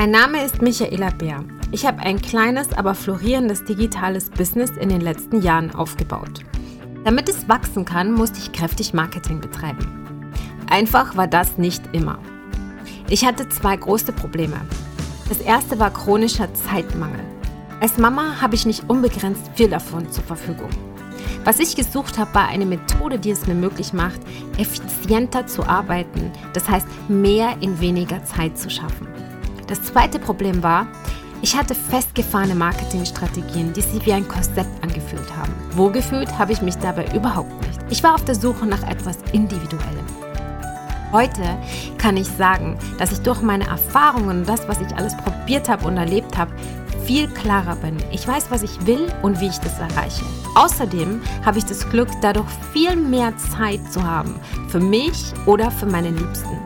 Mein Name ist Michaela Bär. Ich habe ein kleines, aber florierendes digitales Business in den letzten Jahren aufgebaut. Damit es wachsen kann, musste ich kräftig Marketing betreiben. Einfach war das nicht immer. Ich hatte zwei große Probleme. Das erste war chronischer Zeitmangel. Als Mama habe ich nicht unbegrenzt viel davon zur Verfügung. Was ich gesucht habe, war eine Methode, die es mir möglich macht, effizienter zu arbeiten, das heißt mehr in weniger Zeit zu schaffen. Das zweite Problem war, ich hatte festgefahrene Marketingstrategien, die sich wie ein Korsett angefühlt haben. Wohlgefühlt habe ich mich dabei überhaupt nicht. Ich war auf der Suche nach etwas Individuellem. Heute kann ich sagen, dass ich durch meine Erfahrungen und das, was ich alles probiert habe und erlebt habe, viel klarer bin. Ich weiß, was ich will und wie ich das erreiche. Außerdem habe ich das Glück, dadurch viel mehr Zeit zu haben für mich oder für meine Liebsten.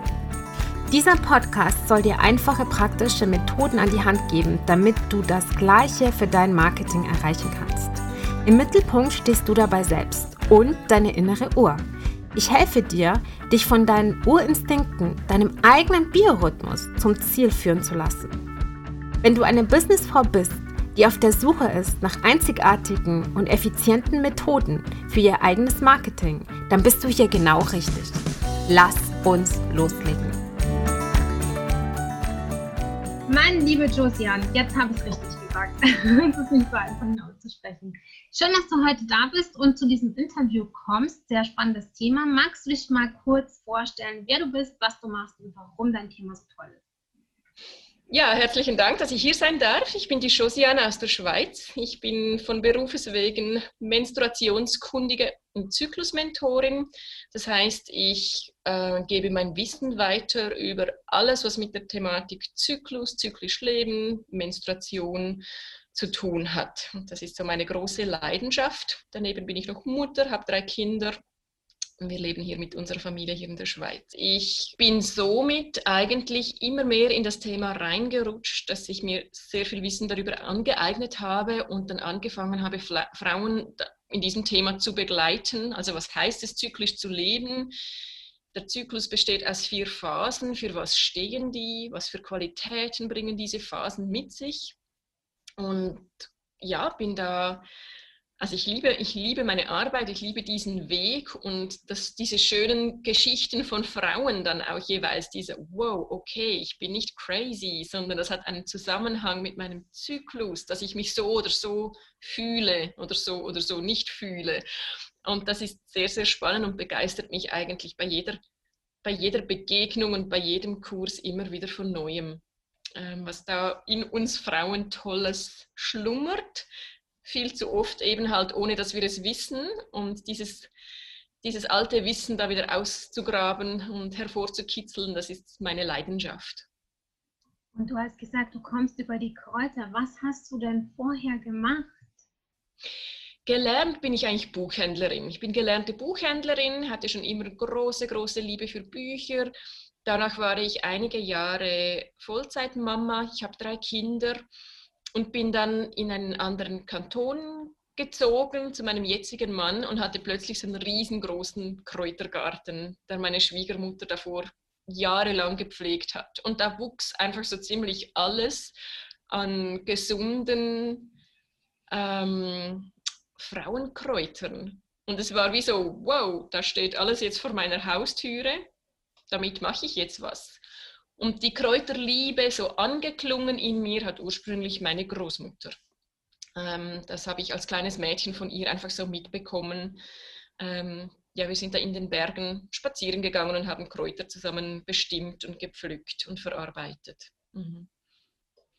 Dieser Podcast soll dir einfache praktische Methoden an die Hand geben, damit du das Gleiche für dein Marketing erreichen kannst. Im Mittelpunkt stehst du dabei selbst und deine innere Uhr. Ich helfe dir, dich von deinen Urinstinkten, deinem eigenen Biorhythmus zum Ziel führen zu lassen. Wenn du eine Businessfrau bist, die auf der Suche ist nach einzigartigen und effizienten Methoden für ihr eigenes Marketing, dann bist du hier genau richtig. Lass uns loslegen. Meine liebe Josian, jetzt habe ich es richtig gesagt. Es ist nicht so einfach ihn auszusprechen. Schön, dass du heute da bist und zu diesem Interview kommst. Sehr spannendes Thema. Magst du dich mal kurz vorstellen, wer du bist, was du machst und warum dein Thema so toll ist? Ja, herzlichen Dank, dass ich hier sein darf. Ich bin die Josiane aus der Schweiz. Ich bin von Berufes wegen Menstruationskundige und Zyklusmentorin. Das heißt, ich äh, gebe mein Wissen weiter über alles, was mit der Thematik Zyklus, zyklisch Leben, Menstruation zu tun hat. Das ist so meine große Leidenschaft. Daneben bin ich noch Mutter, habe drei Kinder wir leben hier mit unserer Familie hier in der Schweiz. Ich bin somit eigentlich immer mehr in das Thema reingerutscht, dass ich mir sehr viel Wissen darüber angeeignet habe und dann angefangen habe, Frauen in diesem Thema zu begleiten. Also was heißt es, zyklisch zu leben? Der Zyklus besteht aus vier Phasen. Für was stehen die? Was für Qualitäten bringen diese Phasen mit sich? Und ja, bin da also ich liebe, ich liebe meine Arbeit, ich liebe diesen Weg und dass diese schönen Geschichten von Frauen dann auch jeweils diese, wow, okay, ich bin nicht crazy, sondern das hat einen Zusammenhang mit meinem Zyklus, dass ich mich so oder so fühle oder so oder so nicht fühle. Und das ist sehr, sehr spannend und begeistert mich eigentlich bei jeder, bei jeder Begegnung und bei jedem Kurs immer wieder von neuem, ähm, was da in uns Frauen Tolles schlummert viel zu oft eben halt ohne, dass wir es wissen und dieses, dieses alte Wissen da wieder auszugraben und hervorzukitzeln, das ist meine Leidenschaft. Und du hast gesagt, du kommst über die Kräuter. Was hast du denn vorher gemacht? Gelernt bin ich eigentlich Buchhändlerin. Ich bin gelernte Buchhändlerin, hatte schon immer große, große Liebe für Bücher. Danach war ich einige Jahre Vollzeitmama. Ich habe drei Kinder und bin dann in einen anderen Kanton gezogen zu meinem jetzigen Mann und hatte plötzlich so einen riesengroßen Kräutergarten, der meine Schwiegermutter davor jahrelang gepflegt hat. Und da wuchs einfach so ziemlich alles an gesunden ähm, Frauenkräutern. Und es war wie so, wow, da steht alles jetzt vor meiner Haustüre, damit mache ich jetzt was. Und die Kräuterliebe, so angeklungen in mir, hat ursprünglich meine Großmutter. Ähm, das habe ich als kleines Mädchen von ihr einfach so mitbekommen. Ähm, ja, wir sind da in den Bergen spazieren gegangen und haben Kräuter zusammen bestimmt und gepflückt und verarbeitet. Mhm.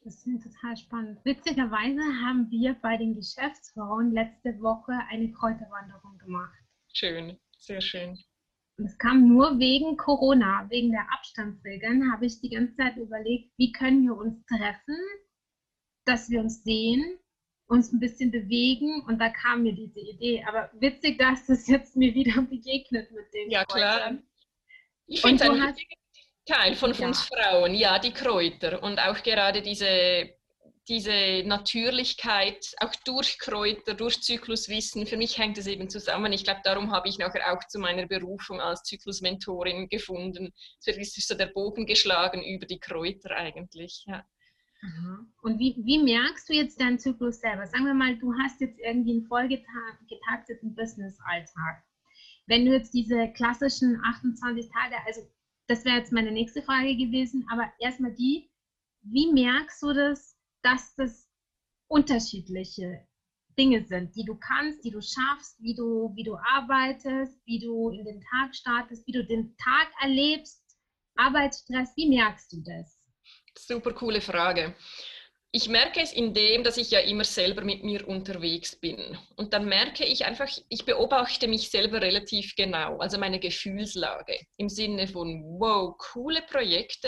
Das ist total spannend. Witzigerweise haben wir bei den Geschäftsfrauen letzte Woche eine Kräuterwanderung gemacht. Schön, sehr schön. Und es kam nur wegen Corona, wegen der Abstandsregeln, habe ich die ganze Zeit überlegt, wie können wir uns treffen, dass wir uns sehen, uns ein bisschen bewegen und da kam mir diese Idee. Aber witzig, dass das jetzt mir wieder begegnet mit den Ja, Kräutern. klar. Ich finde es ein hast... Teil von ja. uns Frauen, ja, die Kräuter und auch gerade diese diese Natürlichkeit, auch durch Kräuter, durch Zykluswissen, für mich hängt es eben zusammen. Ich glaube, darum habe ich nachher auch zu meiner Berufung als Zyklusmentorin gefunden. Es ist so der Bogen geschlagen über die Kräuter eigentlich. Ja. Und wie, wie merkst du jetzt deinen Zyklus selber? Sagen wir mal, du hast jetzt irgendwie einen vollgetakteten Business-Alltag. Wenn du jetzt diese klassischen 28 Tage, also das wäre jetzt meine nächste Frage gewesen, aber erstmal die, wie merkst du das, dass das unterschiedliche Dinge sind, die du kannst, die du schaffst, wie du, wie du arbeitest, wie du in den Tag startest, wie du den Tag erlebst, Arbeitsstress, wie merkst du das? Super coole Frage. Ich merke es in dem, dass ich ja immer selber mit mir unterwegs bin. Und dann merke ich einfach, ich beobachte mich selber relativ genau, also meine Gefühlslage im Sinne von, wow, coole Projekte,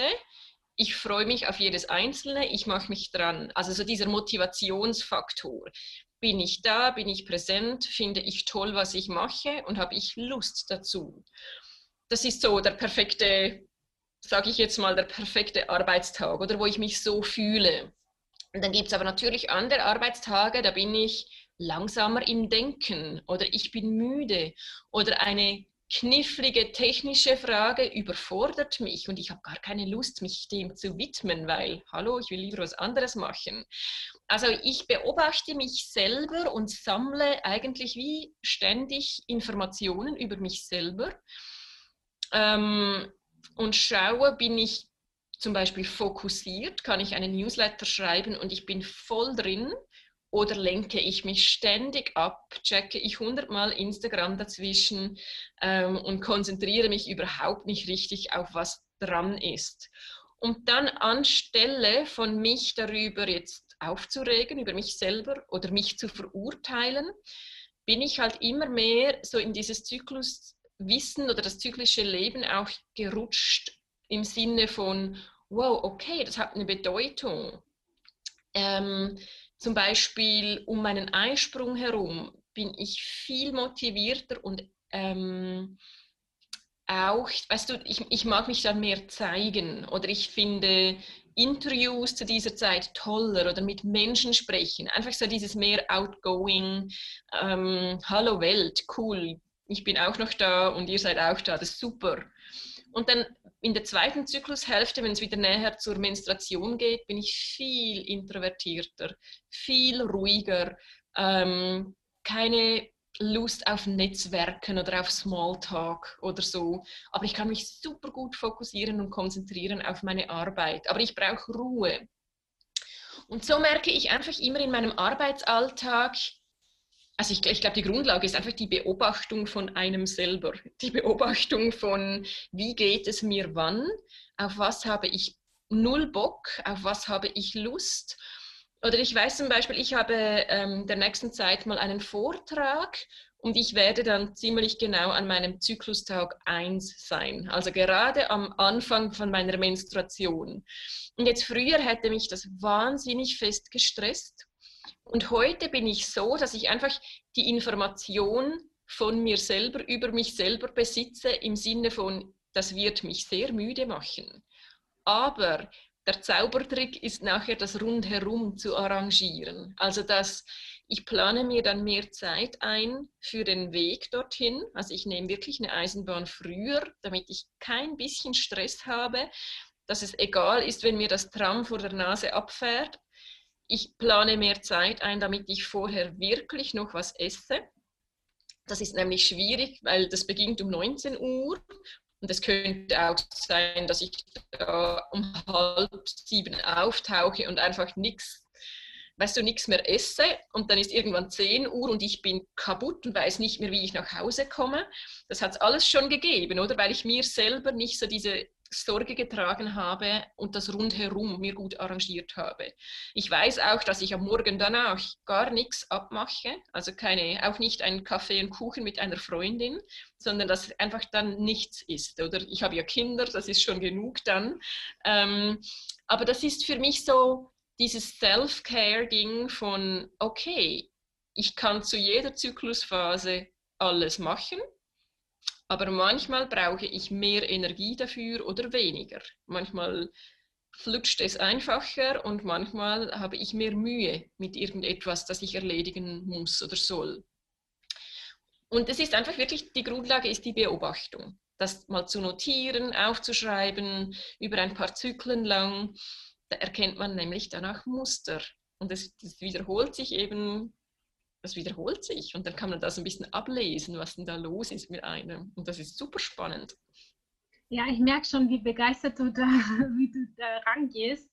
ich freue mich auf jedes einzelne, ich mache mich dran. Also so dieser Motivationsfaktor. Bin ich da, bin ich präsent, finde ich toll, was ich mache und habe ich Lust dazu. Das ist so der perfekte sage ich jetzt mal, der perfekte Arbeitstag oder wo ich mich so fühle. Und dann gibt es aber natürlich andere Arbeitstage, da bin ich langsamer im Denken oder ich bin müde oder eine knifflige technische Frage überfordert mich und ich habe gar keine Lust, mich dem zu widmen, weil, hallo, ich will lieber was anderes machen. Also ich beobachte mich selber und sammle eigentlich wie ständig Informationen über mich selber. Ähm, und schaue, bin ich zum Beispiel fokussiert, kann ich einen Newsletter schreiben und ich bin voll drin oder lenke ich mich ständig ab, checke ich hundertmal Instagram dazwischen ähm, und konzentriere mich überhaupt nicht richtig auf was dran ist. Und dann anstelle von mich darüber jetzt aufzuregen, über mich selber oder mich zu verurteilen, bin ich halt immer mehr so in dieses Zyklus Wissen oder das zyklische Leben auch gerutscht im Sinne von, wow, okay, das hat eine Bedeutung. Ähm, zum Beispiel um meinen Einsprung herum bin ich viel motivierter und ähm, auch, weißt du, ich, ich mag mich dann mehr zeigen oder ich finde Interviews zu dieser Zeit toller oder mit Menschen sprechen. Einfach so dieses mehr outgoing, ähm, Hallo Welt, cool, ich bin auch noch da und ihr seid auch da, das ist super. Und dann in der zweiten Zyklushälfte, wenn es wieder näher zur Menstruation geht, bin ich viel introvertierter, viel ruhiger, ähm, keine Lust auf Netzwerken oder auf Smalltalk oder so. Aber ich kann mich super gut fokussieren und konzentrieren auf meine Arbeit. Aber ich brauche Ruhe. Und so merke ich einfach immer in meinem Arbeitsalltag, also ich, ich glaube, die Grundlage ist einfach die Beobachtung von einem selber. Die Beobachtung von, wie geht es mir wann, auf was habe ich null Bock, auf was habe ich Lust. Oder ich weiß zum Beispiel, ich habe ähm, der nächsten Zeit mal einen Vortrag und ich werde dann ziemlich genau an meinem Zyklustag 1 sein, also gerade am Anfang von meiner Menstruation. Und jetzt früher hätte mich das wahnsinnig fest gestresst und heute bin ich so, dass ich einfach die Information von mir selber über mich selber besitze im Sinne von, das wird mich sehr müde machen. Aber der Zaubertrick ist nachher das rundherum zu arrangieren. Also dass ich plane mir dann mehr Zeit ein für den Weg dorthin. Also ich nehme wirklich eine Eisenbahn früher, damit ich kein bisschen Stress habe, dass es egal ist, wenn mir das Tram vor der Nase abfährt, ich plane mehr Zeit ein, damit ich vorher wirklich noch was esse. Das ist nämlich schwierig, weil das beginnt um 19 Uhr und es könnte auch sein, dass ich da um halb sieben auftauche und einfach nichts, weißt du, nichts mehr esse und dann ist irgendwann 10 Uhr und ich bin kaputt und weiß nicht mehr, wie ich nach Hause komme. Das hat es alles schon gegeben, oder? Weil ich mir selber nicht so diese Sorge getragen habe und das rundherum mir gut arrangiert habe. Ich weiß auch, dass ich am Morgen danach gar nichts abmache, also keine, auch nicht einen Kaffee und Kuchen mit einer Freundin, sondern dass einfach dann nichts ist. Oder ich habe ja Kinder, das ist schon genug dann. Ähm, aber das ist für mich so dieses Self-Care-Ding von, okay, ich kann zu jeder Zyklusphase alles machen aber manchmal brauche ich mehr Energie dafür oder weniger. Manchmal flutscht es einfacher und manchmal habe ich mehr Mühe mit irgendetwas, das ich erledigen muss oder soll. Und es ist einfach wirklich, die Grundlage ist die Beobachtung. Das mal zu notieren, aufzuschreiben, über ein paar Zyklen lang. Da erkennt man nämlich danach Muster. Und das wiederholt sich eben, das wiederholt sich. Und dann kann man das ein bisschen ablesen, was denn da los ist mit einem. Und das ist super spannend. Ja, ich merke schon, wie begeistert du da, wie du da rangehst.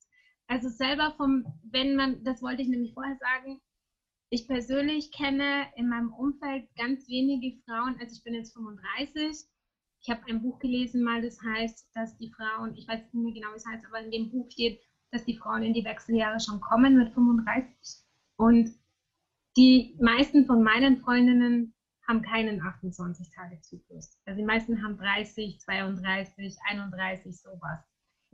Also selber vom, wenn man, das wollte ich nämlich vorher sagen, ich persönlich kenne in meinem Umfeld ganz wenige Frauen, also ich bin jetzt 35. Ich habe ein Buch gelesen mal, das heißt, dass die Frauen, ich weiß nicht mehr genau, wie es heißt, aber in dem Buch steht, dass die Frauen in die Wechseljahre schon kommen mit 35. Und die meisten von meinen Freundinnen haben keinen 28-Tage-Zyklus. Also die meisten haben 30, 32, 31, sowas.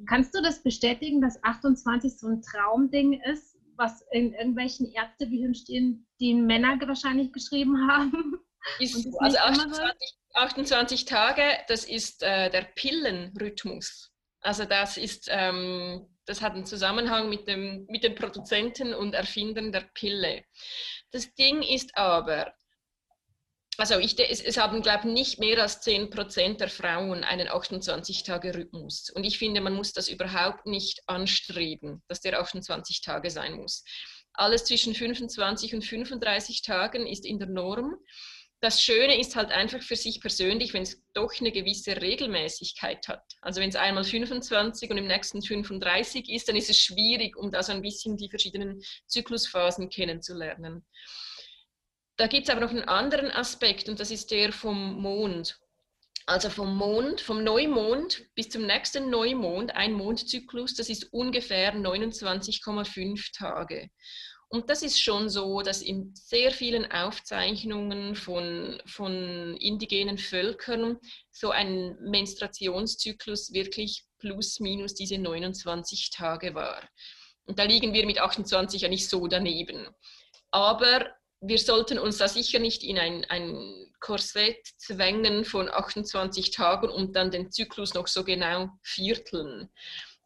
Kannst du das bestätigen, dass 28 so ein Traumding ist, was in irgendwelchen Ärztebüchern stehen, die Männer wahrscheinlich geschrieben haben? Ist, also 28, 28, Tage, das ist äh, der Pillenrhythmus. Also das ist, ähm, das hat einen Zusammenhang mit, dem, mit den Produzenten und Erfindern der Pille. Das Ding ist aber, also ich, es, es haben, glaube ich, nicht mehr als 10 der Frauen einen 28-Tage-Rhythmus. Und ich finde, man muss das überhaupt nicht anstreben, dass der 28 Tage sein muss. Alles zwischen 25 und 35 Tagen ist in der Norm. Das Schöne ist halt einfach für sich persönlich, wenn es doch eine gewisse Regelmäßigkeit hat. Also wenn es einmal 25 und im nächsten 35 ist, dann ist es schwierig, um da so ein bisschen die verschiedenen Zyklusphasen kennenzulernen. Da gibt es aber noch einen anderen Aspekt und das ist der vom Mond. Also vom Mond, vom Neumond bis zum nächsten Neumond, ein Mondzyklus, das ist ungefähr 29,5 Tage. Und das ist schon so, dass in sehr vielen Aufzeichnungen von, von indigenen Völkern so ein Menstruationszyklus wirklich plus minus diese 29 Tage war. Und da liegen wir mit 28 ja nicht so daneben. Aber wir sollten uns da sicher nicht in ein, ein Korsett zwängen von 28 Tagen und dann den Zyklus noch so genau vierteln.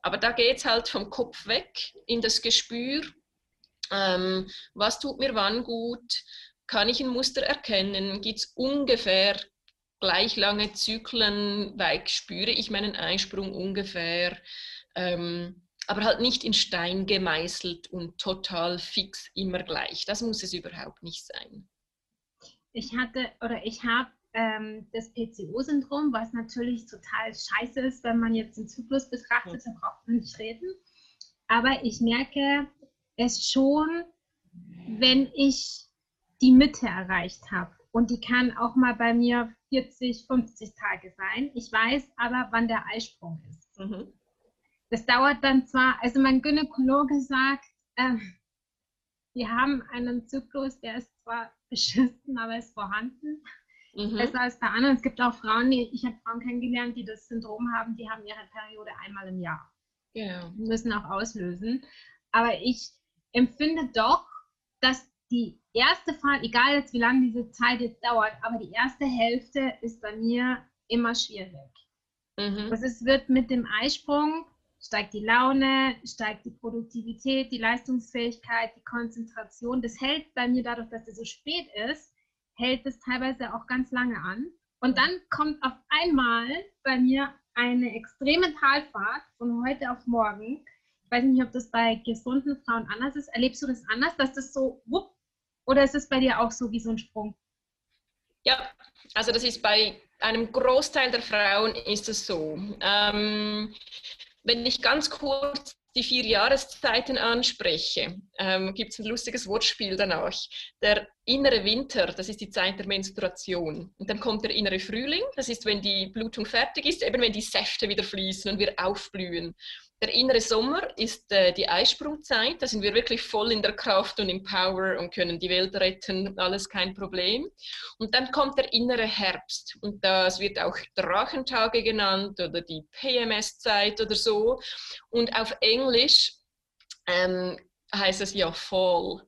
Aber da geht es halt vom Kopf weg in das Gespür. Ähm, was tut mir wann gut? Kann ich ein Muster erkennen? Gibt es ungefähr gleich lange Zyklen? Weil spüre ich meinen Einsprung ungefähr? Ähm, aber halt nicht in Stein gemeißelt und total fix immer gleich. Das muss es überhaupt nicht sein. Ich hatte oder ich habe ähm, das PCO-Syndrom, was natürlich total scheiße ist, wenn man jetzt den Zyklus betrachtet, da braucht man nicht reden. Aber ich merke es schon, wenn ich die Mitte erreicht habe. Und die kann auch mal bei mir 40, 50 Tage sein. Ich weiß aber, wann der Eisprung ist. Mhm. Das dauert dann zwar, also mein Gynäkologe sagt, äh, wir haben einen Zyklus, der ist zwar beschissen, aber ist vorhanden. Mhm. Besser als bei anderen. Es gibt auch Frauen, die, ich habe Frauen kennengelernt, die das Syndrom haben, die haben ihre Periode einmal im Jahr. Ja. Die müssen auch auslösen. Aber ich empfinde doch, dass die erste Phase, egal jetzt wie lange diese Zeit jetzt dauert, aber die erste Hälfte ist bei mir immer schwierig. Mhm. Das ist, wird mit dem Eisprung steigt die Laune, steigt die Produktivität, die Leistungsfähigkeit, die Konzentration. Das hält bei mir dadurch, dass es so spät ist, hält es teilweise auch ganz lange an. Und dann kommt auf einmal bei mir eine extreme Talfahrt von heute auf morgen. Weiß nicht, ob das bei gesunden Frauen anders ist. Erlebst du das anders, dass das so wupp, oder ist es bei dir auch so wie so ein Sprung? Ja, also das ist bei einem Großteil der Frauen ist es so. Ähm, wenn ich ganz kurz die vier Jahreszeiten anspreche, ähm, gibt es ein lustiges Wortspiel danach. Der innere Winter, das ist die Zeit der Menstruation. Und dann kommt der innere Frühling, das ist, wenn die Blutung fertig ist, eben wenn die Säfte wieder fließen und wir aufblühen. Der innere Sommer ist äh, die Eisprungzeit. Da sind wir wirklich voll in der Kraft und im Power und können die Welt retten. Alles kein Problem. Und dann kommt der innere Herbst. Und das wird auch Drachentage genannt oder die PMS-Zeit oder so. Und auf Englisch ähm, heißt es ja Fall.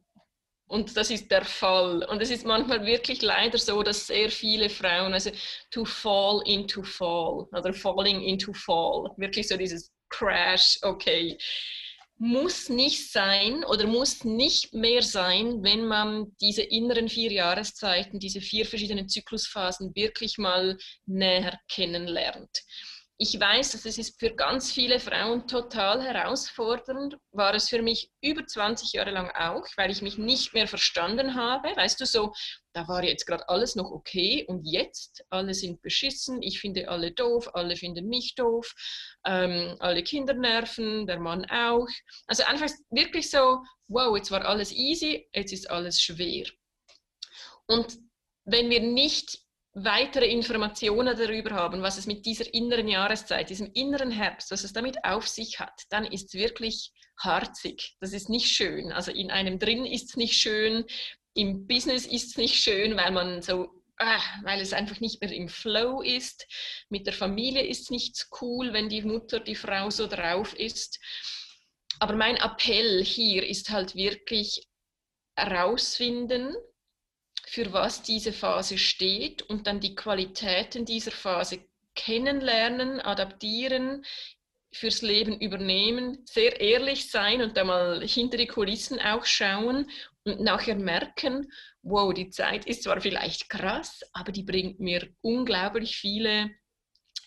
Und das ist der Fall. Und es ist manchmal wirklich leider so, dass sehr viele Frauen, also to fall into fall oder falling into fall, wirklich so dieses Crash, okay. Muss nicht sein oder muss nicht mehr sein, wenn man diese inneren vier Jahreszeiten, diese vier verschiedenen Zyklusphasen wirklich mal näher kennenlernt. Ich weiß, dass es ist für ganz viele Frauen total herausfordernd. War es für mich über 20 Jahre lang auch, weil ich mich nicht mehr verstanden habe. Weißt du, so, da war jetzt gerade alles noch okay und jetzt, alle sind beschissen, ich finde alle doof, alle finden mich doof, ähm, alle Kinder nerven, der Mann auch. Also einfach wirklich so, wow, jetzt war alles easy, jetzt ist alles schwer. Und wenn wir nicht weitere Informationen darüber haben, was es mit dieser inneren Jahreszeit, diesem inneren Herbst, was es damit auf sich hat, dann ist es wirklich harzig. Das ist nicht schön. Also in einem drin ist es nicht schön, im Business ist es nicht schön, weil man so, äh, weil es einfach nicht mehr im Flow ist. Mit der Familie ist es nicht cool, wenn die Mutter, die Frau so drauf ist. Aber mein Appell hier ist halt wirklich herausfinden, für was diese Phase steht und dann die Qualitäten dieser Phase kennenlernen, adaptieren, fürs Leben übernehmen, sehr ehrlich sein und da mal hinter die Kulissen auch schauen und nachher merken, wow, die Zeit ist zwar vielleicht krass, aber die bringt mir unglaublich viele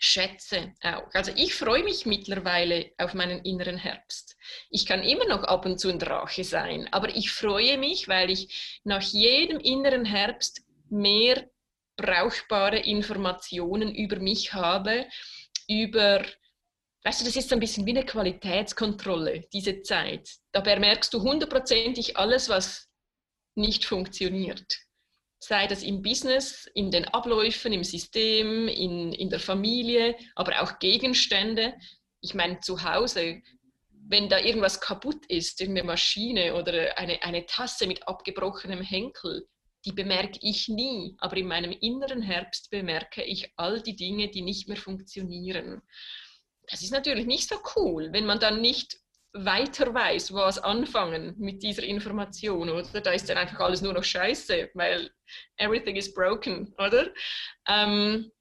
Schätze auch. Also ich freue mich mittlerweile auf meinen inneren Herbst. Ich kann immer noch ab und zu ein Drache sein, aber ich freue mich, weil ich nach jedem inneren Herbst mehr brauchbare Informationen über mich habe, über, weißt du, das ist ein bisschen wie eine Qualitätskontrolle, diese Zeit. Da bemerkst du hundertprozentig alles, was nicht funktioniert sei das im Business, in den Abläufen, im System, in, in der Familie, aber auch Gegenstände. Ich meine, zu Hause, wenn da irgendwas kaputt ist, irgendeine Maschine oder eine, eine Tasse mit abgebrochenem Henkel, die bemerke ich nie. Aber in meinem inneren Herbst bemerke ich all die Dinge, die nicht mehr funktionieren. Das ist natürlich nicht so cool, wenn man dann nicht weiter weiß, was anfangen mit dieser Information, oder? Da ist dann einfach alles nur noch scheiße, weil everything is broken, oder? Ähm,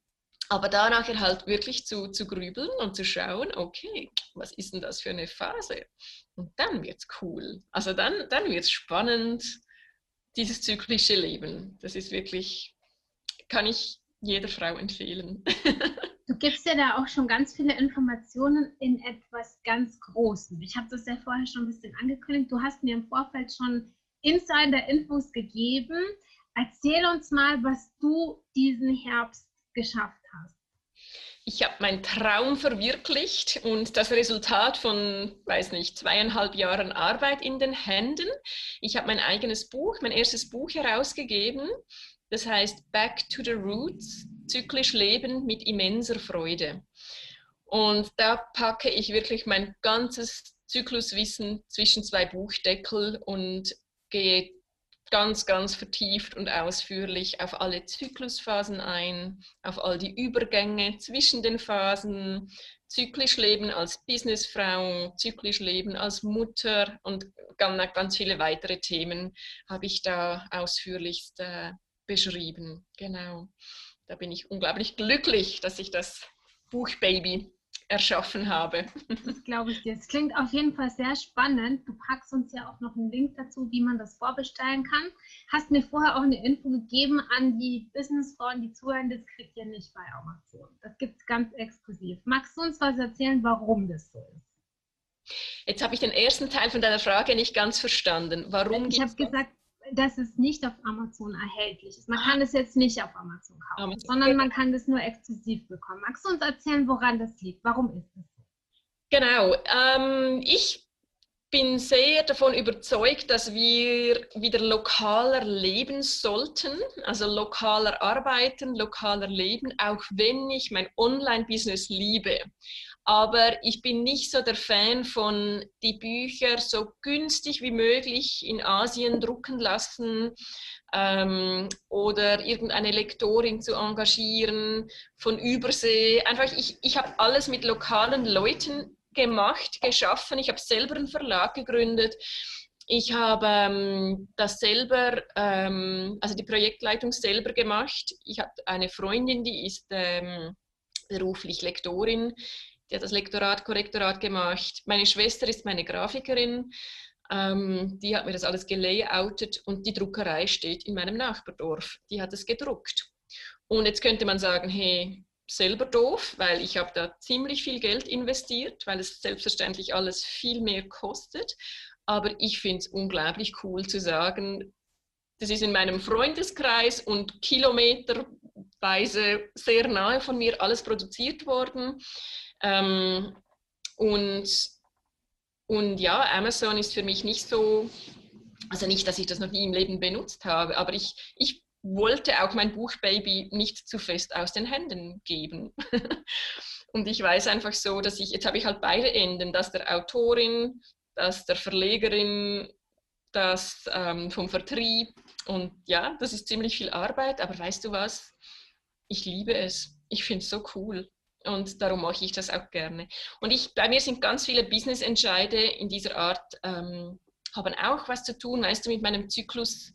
aber da nachher halt wirklich zu, zu grübeln und zu schauen, okay, was ist denn das für eine Phase? Und dann wird es cool. Also dann, dann wird es spannend, dieses zyklische Leben. Das ist wirklich, kann ich jeder Frau empfehlen. Du gibst ja da auch schon ganz viele Informationen in etwas ganz Großem. Ich habe das ja vorher schon ein bisschen angekündigt. Du hast mir im Vorfeld schon Insider-Infos gegeben. Erzähl uns mal, was du diesen Herbst geschafft hast. Ich habe meinen Traum verwirklicht und das Resultat von, weiß nicht, zweieinhalb Jahren Arbeit in den Händen. Ich habe mein eigenes Buch, mein erstes Buch herausgegeben. Das heißt Back to the Roots, zyklisch leben mit immenser Freude. Und da packe ich wirklich mein ganzes Zykluswissen zwischen zwei Buchdeckel und gehe ganz, ganz vertieft und ausführlich auf alle Zyklusphasen ein, auf all die Übergänge zwischen den Phasen, zyklisch leben als Businessfrau, zyklisch leben als Mutter und ganz, ganz viele weitere Themen habe ich da ausführlichst äh, beschrieben. Genau da bin ich unglaublich glücklich, dass ich das Buchbaby erschaffen habe. Das glaube ich dir. Es klingt auf jeden Fall sehr spannend. Du packst uns ja auch noch einen Link dazu, wie man das vorbestellen kann. Hast mir vorher auch eine Info gegeben an die Businessfrauen, die zuhören, das kriegt ihr nicht bei Amazon. Das gibt es ganz exklusiv. Magst du uns was erzählen, warum das so ist? Jetzt habe ich den ersten Teil von deiner Frage nicht ganz verstanden. Warum ich habe gesagt, dass es nicht auf Amazon erhältlich ist. Man kann es jetzt nicht auf Amazon kaufen, Amazon. sondern man kann das nur exklusiv bekommen. Magst du uns erzählen, woran das liegt? Warum ist es so? Genau. Ähm, ich bin sehr davon überzeugt, dass wir wieder lokaler leben sollten, also lokaler arbeiten, lokaler leben, auch wenn ich mein Online-Business liebe. Aber ich bin nicht so der Fan von die Bücher so günstig wie möglich in Asien drucken lassen ähm, oder irgendeine Lektorin zu engagieren von Übersee. Einfach, ich, ich habe alles mit lokalen Leuten gemacht, geschaffen. Ich habe selber einen Verlag gegründet. Ich habe ähm, das selber, ähm, also die Projektleitung selber gemacht. Ich habe eine Freundin, die ist ähm, beruflich Lektorin die hat das Lektorat, Korrektorat gemacht. Meine Schwester ist meine Grafikerin. Ähm, die hat mir das alles gelayoutet und die Druckerei steht in meinem Nachbardorf. Die hat es gedruckt. Und jetzt könnte man sagen, hey, selber doof, weil ich habe da ziemlich viel Geld investiert, weil es selbstverständlich alles viel mehr kostet. Aber ich finde es unglaublich cool zu sagen, das ist in meinem Freundeskreis und kilometerweise sehr nahe von mir alles produziert worden. Ähm, und, und ja, Amazon ist für mich nicht so, also nicht, dass ich das noch nie im Leben benutzt habe, aber ich, ich wollte auch mein Buchbaby nicht zu fest aus den Händen geben. und ich weiß einfach so, dass ich, jetzt habe ich halt beide Enden, dass der Autorin, dass der Verlegerin, das ähm, vom Vertrieb. Und ja, das ist ziemlich viel Arbeit, aber weißt du was? Ich liebe es. Ich finde es so cool. Und darum mache ich das auch gerne. Und ich, bei mir sind ganz viele Business-Entscheide in dieser Art, ähm, haben auch was zu tun, weißt du, mit meinem Zyklus,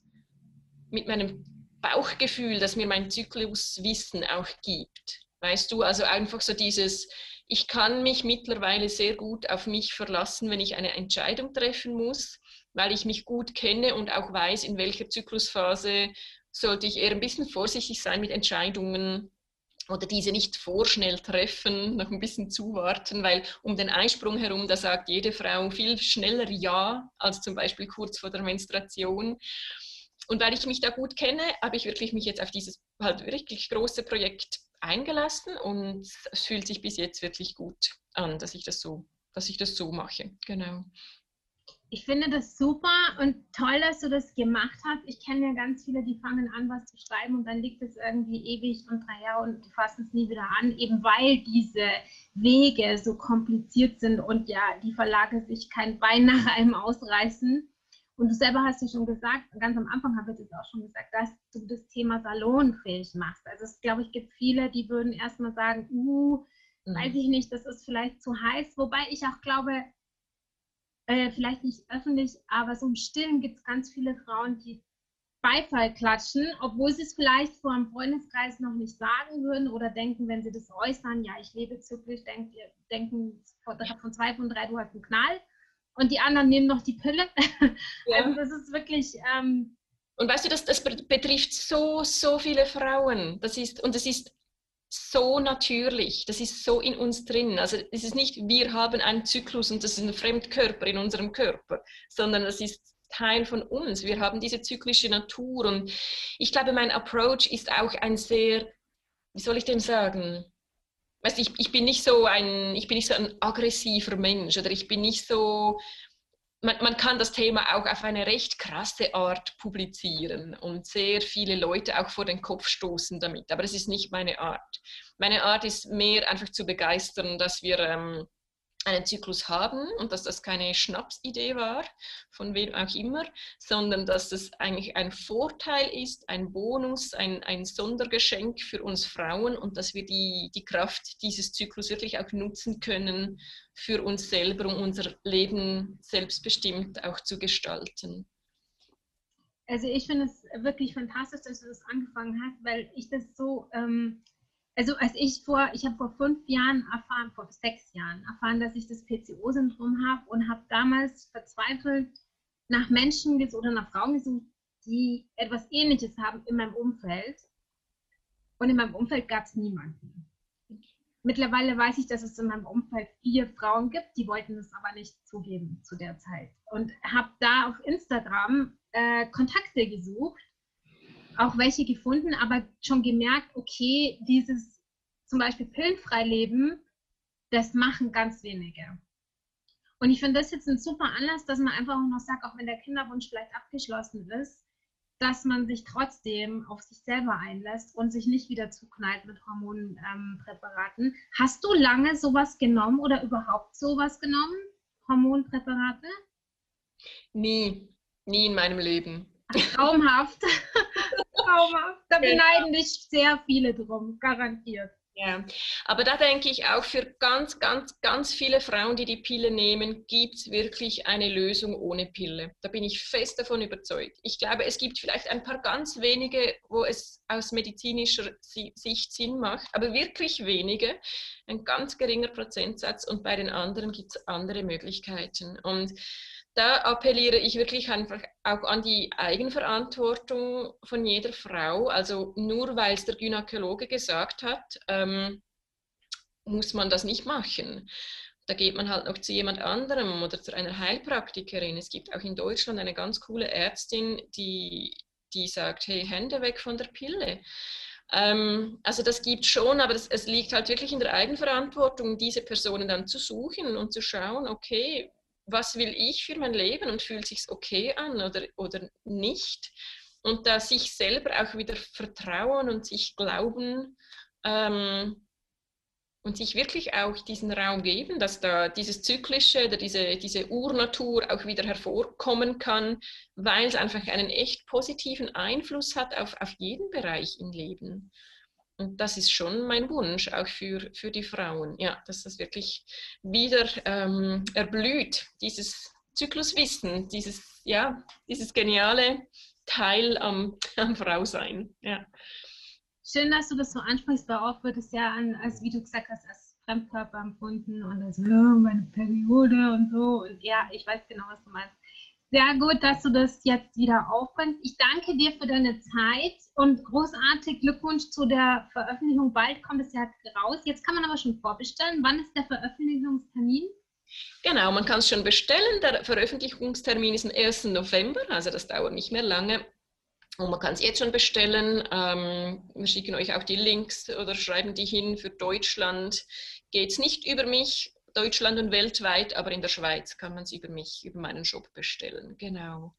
mit meinem Bauchgefühl, das mir mein Zykluswissen auch gibt. Weißt du, also einfach so dieses, ich kann mich mittlerweile sehr gut auf mich verlassen, wenn ich eine Entscheidung treffen muss, weil ich mich gut kenne und auch weiß, in welcher Zyklusphase sollte ich eher ein bisschen vorsichtig sein mit Entscheidungen oder diese nicht vorschnell treffen, noch ein bisschen zuwarten, weil um den Eisprung herum, da sagt jede Frau viel schneller Ja als zum Beispiel kurz vor der Menstruation und weil ich mich da gut kenne, habe ich wirklich mich jetzt auf dieses halt wirklich große Projekt eingelassen und es fühlt sich bis jetzt wirklich gut an, dass ich das so, dass ich das so mache. Genau. Ich finde das super und toll, dass du das gemacht hast. Ich kenne ja ganz viele, die fangen an, was zu schreiben und dann liegt es irgendwie ewig und drei Jahre und die fassen es nie wieder an, eben weil diese Wege so kompliziert sind und ja, die Verlage sich kein Bein nach einem ausreißen. Und du selber hast ja schon gesagt, ganz am Anfang habe ich es auch schon gesagt, dass du das Thema salonfähig machst. Also es, glaube ich, gibt viele, die würden erstmal sagen, uh, mhm. weiß ich nicht, das ist vielleicht zu heiß. Wobei ich auch glaube, äh, vielleicht nicht öffentlich, aber so im Stillen gibt es ganz viele Frauen, die Beifall klatschen, obwohl sie es vielleicht vor einem Freundeskreis noch nicht sagen würden oder denken, wenn sie das äußern, ja, ich lebe zyklisch, denk, denken von zwei von drei, du hast einen Knall und die anderen nehmen noch die Pille. Ja. Also das ist wirklich. Ähm, und weißt du, das, das betrifft so, so viele Frauen. Das ist, und es ist so natürlich, das ist so in uns drin. Also es ist nicht, wir haben einen Zyklus und das ist ein Fremdkörper in unserem Körper, sondern das ist Teil von uns. Wir haben diese zyklische Natur und ich glaube, mein Approach ist auch ein sehr, wie soll ich dem sagen, weißt, ich, ich bin nicht so ein, ich bin nicht so ein aggressiver Mensch oder ich bin nicht so, man, man, kann das Thema auch auf eine recht krasse Art publizieren und sehr viele Leute auch vor den Kopf stoßen damit. Aber das ist nicht meine Art. Meine Art ist mehr einfach zu begeistern, dass wir ähm, einen Zyklus haben und dass das keine Schnapsidee war, von wem auch immer, sondern dass das eigentlich ein Vorteil ist, ein Bonus, ein, ein Sondergeschenk für uns Frauen und dass wir die, die Kraft dieses Zyklus wirklich auch nutzen können für uns selber, um unser Leben selbstbestimmt auch zu gestalten. Also ich finde es wirklich fantastisch, dass du das angefangen hast, weil ich das so... Ähm also als ich vor, ich habe vor fünf Jahren erfahren, vor sechs Jahren erfahren, dass ich das PCO-Syndrom habe und habe damals verzweifelt nach Menschen oder nach Frauen gesucht, die etwas Ähnliches haben in meinem Umfeld. Und in meinem Umfeld gab es niemanden. Mittlerweile weiß ich, dass es in meinem Umfeld vier Frauen gibt, die wollten es aber nicht zugeben zu der Zeit. Und habe da auf Instagram äh, Kontakte gesucht auch welche gefunden, aber schon gemerkt, okay, dieses zum Beispiel pillenfrei leben, das machen ganz wenige. Und ich finde das jetzt ein super Anlass, dass man einfach auch noch sagt, auch wenn der Kinderwunsch vielleicht abgeschlossen ist, dass man sich trotzdem auf sich selber einlässt und sich nicht wieder zuknallt mit Hormonpräparaten. Ähm, Hast du lange sowas genommen oder überhaupt sowas genommen? Hormonpräparate? Nie, nie in meinem Leben. Traumhaft. Traumhaft. Da genau. beneiden dich sehr viele drum, garantiert. Ja, aber da denke ich auch für ganz, ganz, ganz viele Frauen, die die Pille nehmen, gibt es wirklich eine Lösung ohne Pille. Da bin ich fest davon überzeugt. Ich glaube, es gibt vielleicht ein paar ganz wenige, wo es aus medizinischer Sicht Sinn macht, aber wirklich wenige, ein ganz geringer Prozentsatz und bei den anderen gibt es andere Möglichkeiten. Und da appelliere ich wirklich einfach auch an die Eigenverantwortung von jeder Frau. Also nur weil es der Gynäkologe gesagt hat, ähm, muss man das nicht machen. Da geht man halt noch zu jemand anderem oder zu einer Heilpraktikerin. Es gibt auch in Deutschland eine ganz coole Ärztin, die, die sagt, hey, Hände weg von der Pille. Ähm, also das gibt schon, aber das, es liegt halt wirklich in der Eigenverantwortung, diese Personen dann zu suchen und zu schauen, okay, was will ich für mein Leben und fühlt sich okay an oder, oder nicht? Und da sich selber auch wieder vertrauen und sich glauben ähm, und sich wirklich auch diesen Raum geben, dass da dieses Zyklische oder diese, diese Urnatur auch wieder hervorkommen kann, weil es einfach einen echt positiven Einfluss hat auf, auf jeden Bereich im Leben. Und das ist schon mein Wunsch, auch für, für die Frauen, ja, dass das wirklich wieder ähm, erblüht, dieses Zykluswissen, dieses, ja, dieses geniale Teil am, am Frausein. Ja. Schön, dass du das so ansprichst, weil oft wird es ja an, als wie du gesagt hast, als Fremdkörper empfunden und als oh, meine Periode und so. Und ja, ich weiß genau, was du meinst. Sehr gut, dass du das jetzt wieder aufbringst. Ich danke dir für deine Zeit und großartig Glückwunsch zu der Veröffentlichung. Bald kommt es ja raus. Jetzt kann man aber schon vorbestellen. Wann ist der Veröffentlichungstermin? Genau, man kann es schon bestellen. Der Veröffentlichungstermin ist am 1. November, also das dauert nicht mehr lange. Und man kann es jetzt schon bestellen. Ähm, wir schicken euch auch die Links oder schreiben die hin. Für Deutschland geht es nicht über mich. Deutschland und weltweit, aber in der Schweiz kann man es über mich, über meinen Shop bestellen. Genau.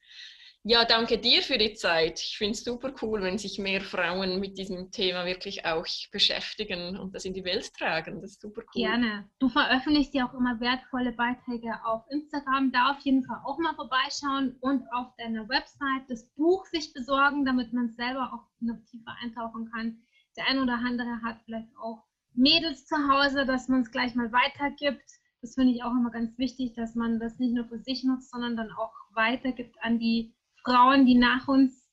Ja, danke dir für die Zeit. Ich finde es super cool, wenn sich mehr Frauen mit diesem Thema wirklich auch beschäftigen und das in die Welt tragen. Das ist super cool. Gerne. Du veröffentlichst ja auch immer wertvolle Beiträge auf Instagram. Da auf jeden Fall auch mal vorbeischauen und auf deiner Website das Buch sich besorgen, damit man selber auch noch tiefer eintauchen kann. Der eine oder andere hat vielleicht auch Mädels zu Hause, dass man es gleich mal weitergibt. Das finde ich auch immer ganz wichtig, dass man das nicht nur für sich nutzt, sondern dann auch weitergibt an die Frauen, die nach uns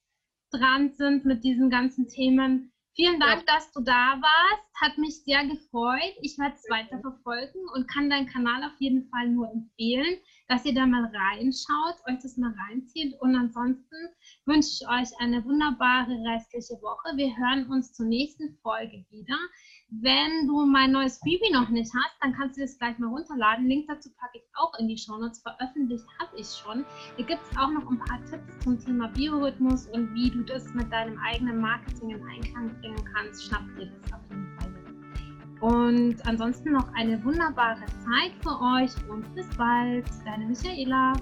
dran sind mit diesen ganzen Themen. Vielen Dank, ja. dass du da warst. Hat mich sehr gefreut. Ich werde es weiter verfolgen und kann deinen Kanal auf jeden Fall nur empfehlen, dass ihr da mal reinschaut, euch das mal reinzieht. Und ansonsten wünsche ich euch eine wunderbare restliche Woche. Wir hören uns zur nächsten Folge wieder. Wenn du mein neues Freebie noch nicht hast, dann kannst du das gleich mal runterladen. Link dazu packe ich auch in die Shownotes. Veröffentlicht habe ich schon. Hier gibt es auch noch ein paar Tipps zum Thema Biorhythmus und wie du das mit deinem eigenen Marketing in Einklang bringen kannst. Schnapp dir das auf jeden Fall. Und ansonsten noch eine wunderbare Zeit für euch und bis bald. Deine Michaela.